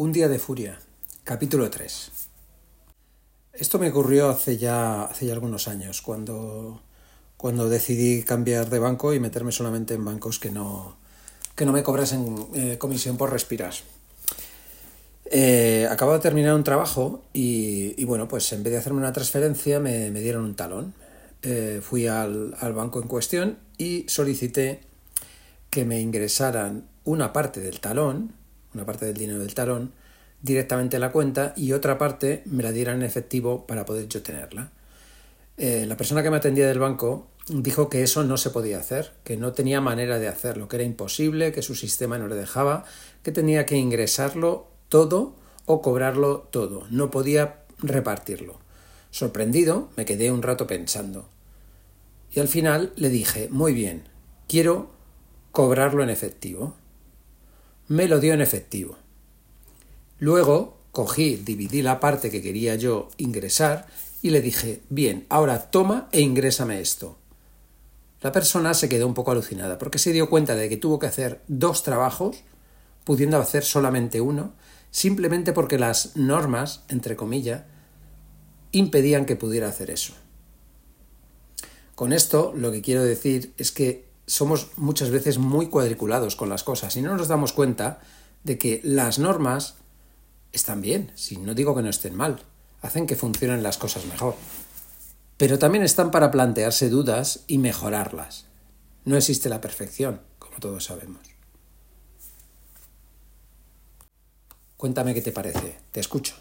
Un día de furia, capítulo 3. Esto me ocurrió hace ya, hace ya algunos años, cuando, cuando decidí cambiar de banco y meterme solamente en bancos que no, que no me cobrasen eh, comisión por respirar. Eh, acabo de terminar un trabajo y, bueno, pues en vez de hacerme una transferencia me, dieron un talón. Eh, fui al, al banco en cuestión y solicité que me ingresaran una parte del talón, una parte del dinero del talón, directamente a la cuenta y otra parte me la dieran en efectivo para poder yo tenerla. Eh, la persona que me atendía del banco dijo que eso no se podía hacer, que no tenía manera de hacerlo, que era imposible, que su sistema no le dejaba, que tenía que ingresarlo todo o cobrarlo todo, no podía repartirlo. Sorprendido, me quedé un rato pensando. Y al final le dije, muy bien, quiero cobrarlo en efectivo me lo dio en efectivo. Luego cogí, dividí la parte que quería yo ingresar y le dije, bien, ahora toma e ingrésame esto. La persona se quedó un poco alucinada porque se dio cuenta de que tuvo que hacer dos trabajos, pudiendo hacer solamente uno, simplemente porque las normas, entre comillas, impedían que pudiera hacer eso. Con esto lo que quiero decir es que somos muchas veces muy cuadriculados con las cosas y no nos damos cuenta de que las normas están bien, si no digo que no estén mal, hacen que funcionen las cosas mejor. Pero también están para plantearse dudas y mejorarlas. No existe la perfección, como todos sabemos. Cuéntame qué te parece, te escucho.